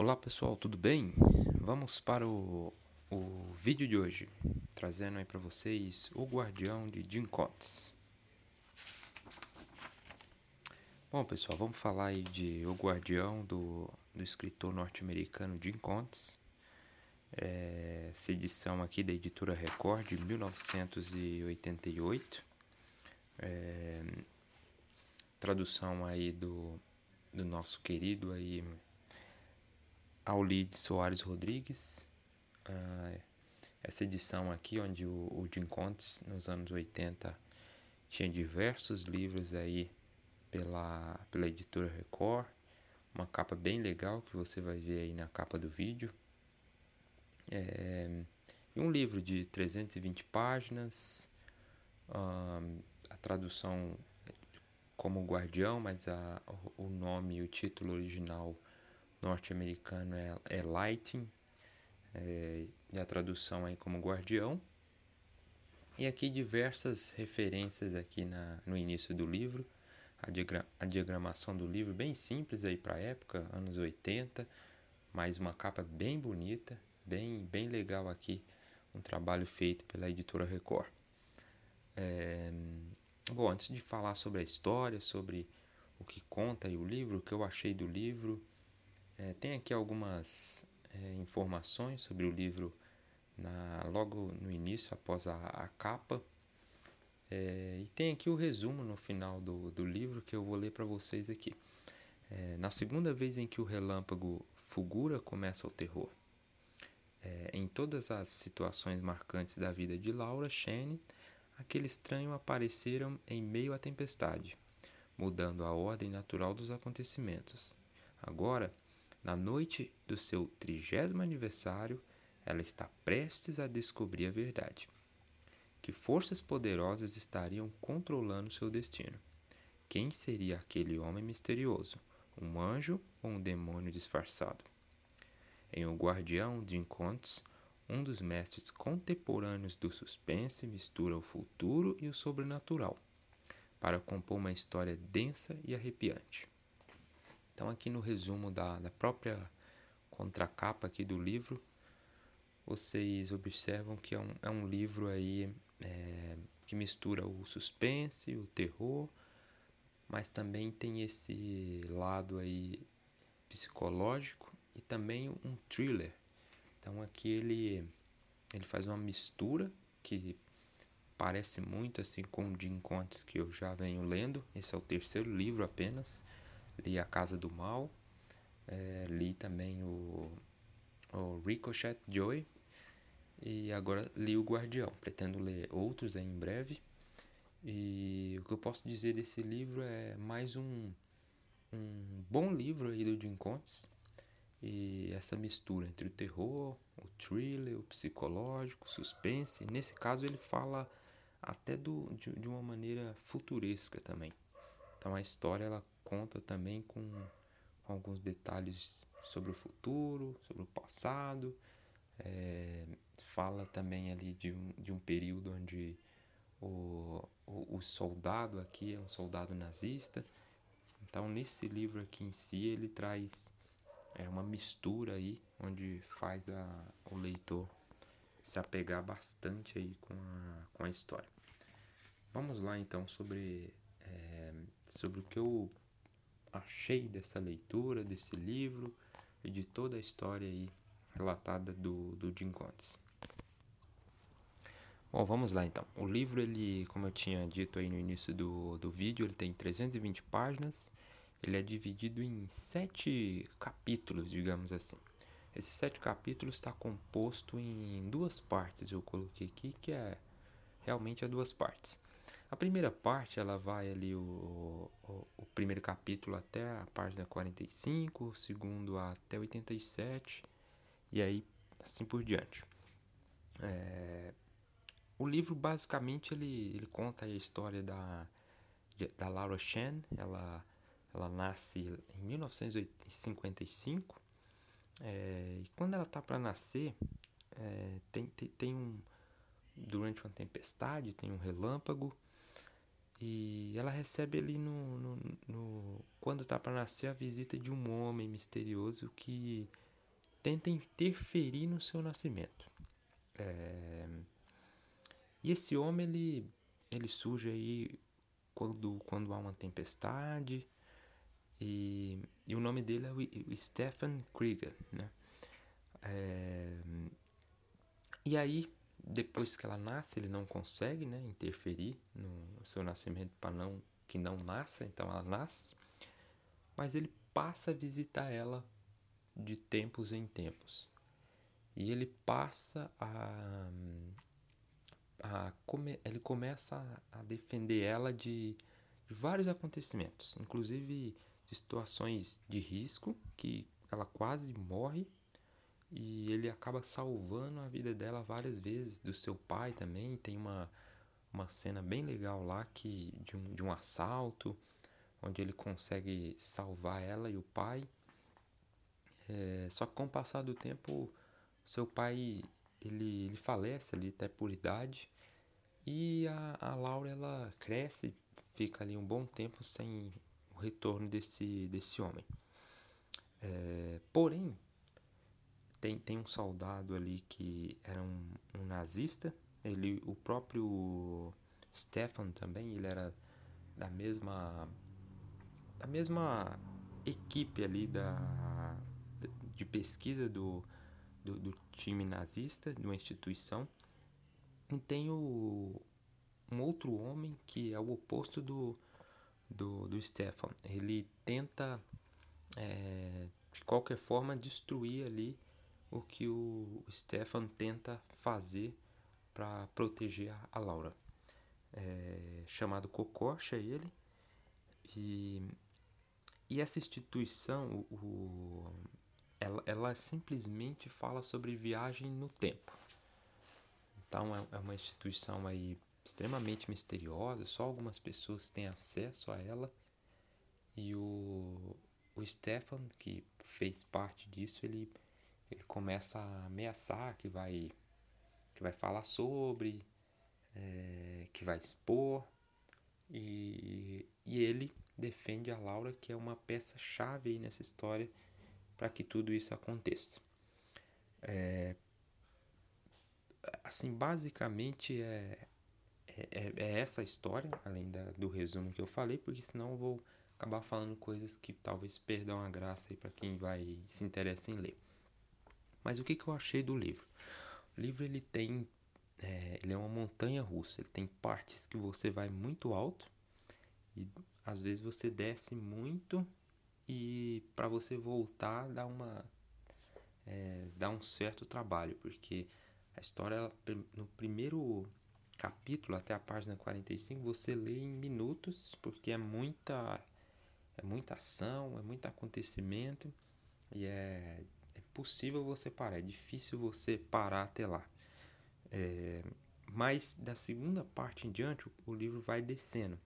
Olá pessoal, tudo bem? Vamos para o, o vídeo de hoje, trazendo aí para vocês O Guardião de Jim Coates. Bom pessoal, vamos falar aí de O Guardião do, do escritor norte-americano Jim Coates. É, essa edição aqui da editora Record de 1988. É, tradução aí do, do nosso querido aí Aulide Soares Rodrigues. Uh, essa edição aqui, onde o, o Jim Contes, nos anos 80, tinha diversos livros aí pela, pela editora Record. Uma capa bem legal que você vai ver aí na capa do vídeo. É, um livro de 320 páginas. A tradução como Guardião, mas a, o nome e o título original norte-americano é, é Lighting, é, e a tradução aí como Guardião. E aqui diversas referências aqui na, no início do livro, a, diagra a diagramação do livro bem simples aí para a época, anos 80, mas uma capa bem bonita, bem, bem legal aqui, um trabalho feito pela editora Record. É, bom, antes de falar sobre a história, sobre o que conta aí o livro, o que eu achei do livro, é, tem aqui algumas é, informações sobre o livro na, logo no início, após a, a capa. É, e tem aqui o resumo no final do, do livro que eu vou ler para vocês aqui. É, na segunda vez em que o relâmpago fulgura, começa o terror. É, em todas as situações marcantes da vida de Laura Shane, aquele estranho apareceram em meio à tempestade, mudando a ordem natural dos acontecimentos. Agora, na noite do seu trigésimo aniversário, ela está prestes a descobrir a verdade. Que forças poderosas estariam controlando seu destino? Quem seria aquele homem misterioso? Um anjo ou um demônio disfarçado? Em O Guardião de Incontes, um dos mestres contemporâneos do suspense mistura o futuro e o sobrenatural para compor uma história densa e arrepiante. Então, aqui no resumo da, da própria contracapa aqui do livro, vocês observam que é um, é um livro aí é, que mistura o suspense, o terror, mas também tem esse lado aí psicológico e também um thriller. Então aqui ele ele faz uma mistura que parece muito assim com o Jim Contes que eu já venho lendo. Esse é o terceiro livro apenas li A Casa do Mal, é, li também o, o Ricochet Joy e agora li o Guardião. Pretendo ler outros em breve. E o que eu posso dizer desse livro é mais um, um bom livro aí do Jim Contes. E essa mistura entre o terror, o thriller, o psicológico, o suspense. Nesse caso ele fala até do, de, de uma maneira futuresca também. Então a história ela conta também com, com alguns detalhes sobre o futuro, sobre o passado. É, fala também ali de um, de um período onde o, o, o, soldado aqui é um soldado nazista. Então, nesse livro aqui em si, ele traz é, uma mistura aí, onde faz a, o leitor se apegar bastante aí com a, com a história. Vamos lá então sobre, é, sobre o que eu achei dessa leitura, desse livro e de toda a história aí relatada do, do Jim. Bom, vamos lá então. O livro, ele, como eu tinha dito aí no início do, do vídeo, ele tem 320 páginas. Ele é dividido em sete capítulos, digamos assim. Esses sete capítulos está composto em duas partes, eu coloquei aqui, que é realmente é duas partes. A primeira parte, ela vai ali o, o, o, primeiro capítulo até a página 45, o segundo até 87, e aí assim por diante. É, o livro, basicamente, ele, ele conta a história da, da Laura Shan, ela, ela nasce em 1955, é, e quando ela tá para nascer, é, tem, tem, tem um... Durante uma tempestade, tem um relâmpago, e ela recebe ali no, no, no quando tá para nascer a visita de um homem misterioso que tenta interferir no seu nascimento. É... E esse homem, ele, ele surge aí quando, quando há uma tempestade, e, e o nome dele é o, o Stephen Krieger, né? É, e aí, depois que ela nasce, ele não consegue né, interferir no seu nascimento para não que não nasça, então ela nasce, mas ele passa a visitar ela de tempos em tempos. E ele passa a, a come, ele começa a, a defender ela de, de vários acontecimentos, inclusive de situações de risco que ela quase morre e ele acaba salvando a vida dela várias vezes, do seu pai também. Tem uma, uma cena bem legal lá que de um, de um assalto, onde ele consegue salvar ela e o pai. É, só que com o passar do tempo, seu pai ele, ele falece ali até por idade e a, a Laura ela cresce, fica ali um bom tempo sem o retorno desse, desse homem. É, porém, tem, tem um soldado ali que era um, um nazista. Ele, o próprio Stefan também, ele era da mesma da mesma equipe ali da de pesquisa do, do, do time nazista, de uma instituição. E tem o, um outro homem que é o oposto do, do, do Stefan. Ele tenta, é, de qualquer forma, destruir ali o que o Stefan tenta fazer para proteger a, Laura. É, chamado Kokosch é ele. E, e essa instituição, o, o, ela, ela simplesmente fala sobre viagem no tempo. Então é, é uma instituição aí extremamente misteriosa, só algumas pessoas têm acesso a ela. E o, o Stefan, que fez parte disso, ele ele começa a ameaçar que vai que vai falar sobre, é, que vai expor e, e ele defende a Laura que é uma peça chave nessa história para que tudo isso aconteça. É, assim, basicamente é, é, é, essa a história, além da, do resumo que eu falei, porque senão eu vou acabar falando coisas que talvez perdam a graça para quem vai se interessa em ler. Mas o que, que eu achei do livro? O livro ele tem, é, ele é uma montanha russa. Ele tem partes que você vai muito alto e às vezes você desce muito e para você voltar dá uma é, dá um certo trabalho porque a história no primeiro capítulo até a página 45 você lê em minutos porque é muita é muita ação é muito acontecimento e é possível você parar, é difícil você parar até lá. É, mas da segunda parte em diante, o, o livro vai descendo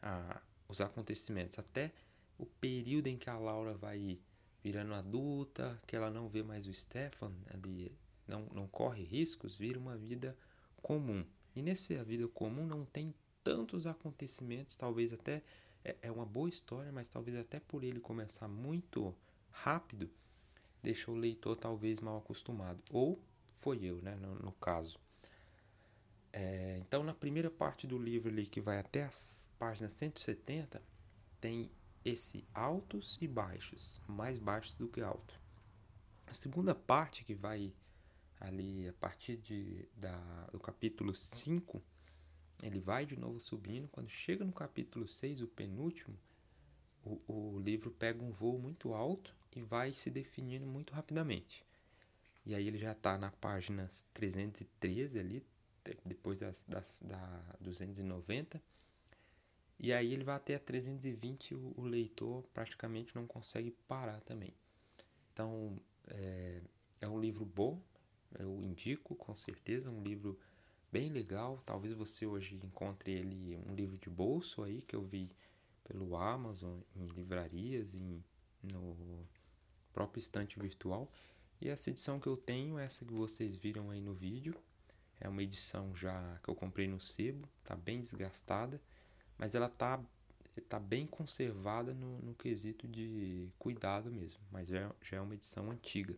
a, os acontecimentos até o período em que a Laura vai virando adulta, que ela não vê mais o Stefan, ali não, não corre riscos, vira uma vida comum. E nessa vida comum não tem tantos acontecimentos, talvez até é, é uma boa história, mas talvez até por ele começar muito rápido, deixou o leitor talvez mal acostumado. Ou foi eu, né, no, no caso. É, então, na primeira parte do livro ali, que vai até as páginas 170, tem esse altos e baixos, mais baixos do que alto. A segunda parte, que vai ali a partir de, da, do capítulo 5, ele vai de novo subindo. Quando chega no capítulo 6, o penúltimo, o, o livro pega um voo muito alto e vai se definindo muito rapidamente. E aí ele já está na página 313 ali, depois das, das, da 290. E aí ele vai até a 320 o, o leitor praticamente não consegue parar também. Então é, é um livro bom, eu indico com certeza, um livro bem legal. Talvez você hoje encontre ele um livro de bolso aí que eu vi pelo Amazon, em livrarias, em, no próprio estante virtual. E essa edição que eu tenho, essa que vocês viram aí no vídeo, é uma edição já que eu comprei no sebo, tá bem desgastada, mas ela tá, tá bem conservada no, no quesito de cuidado mesmo, mas já, já é uma edição antiga.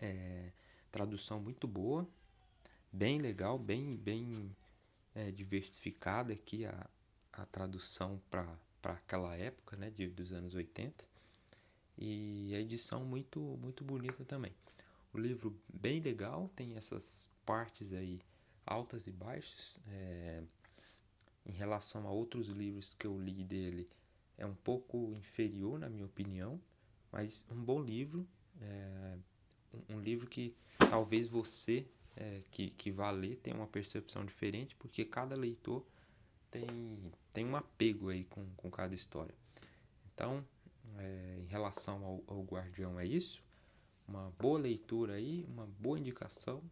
É, tradução muito boa, bem legal, bem, bem é, diversificada aqui a, a tradução para aquela época, né, de, dos anos 80. E a edição muito, muito bonita também. O livro bem legal, tem essas partes aí altas e baixas. É, em relação a outros livros que eu li dele, é um pouco inferior, na minha opinião, mas um bom livro. É, um, livro que talvez você é, que, que vá ler tenha uma percepção diferente, porque cada leitor tem, tem um apego aí com, com cada história. Então, é, em relação ao, ao Guardião, é isso. Uma boa leitura aí, uma boa indicação.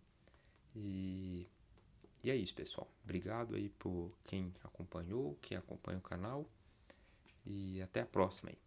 E, e é isso, pessoal. Obrigado aí por quem acompanhou, quem acompanha o canal. E até a próxima aí.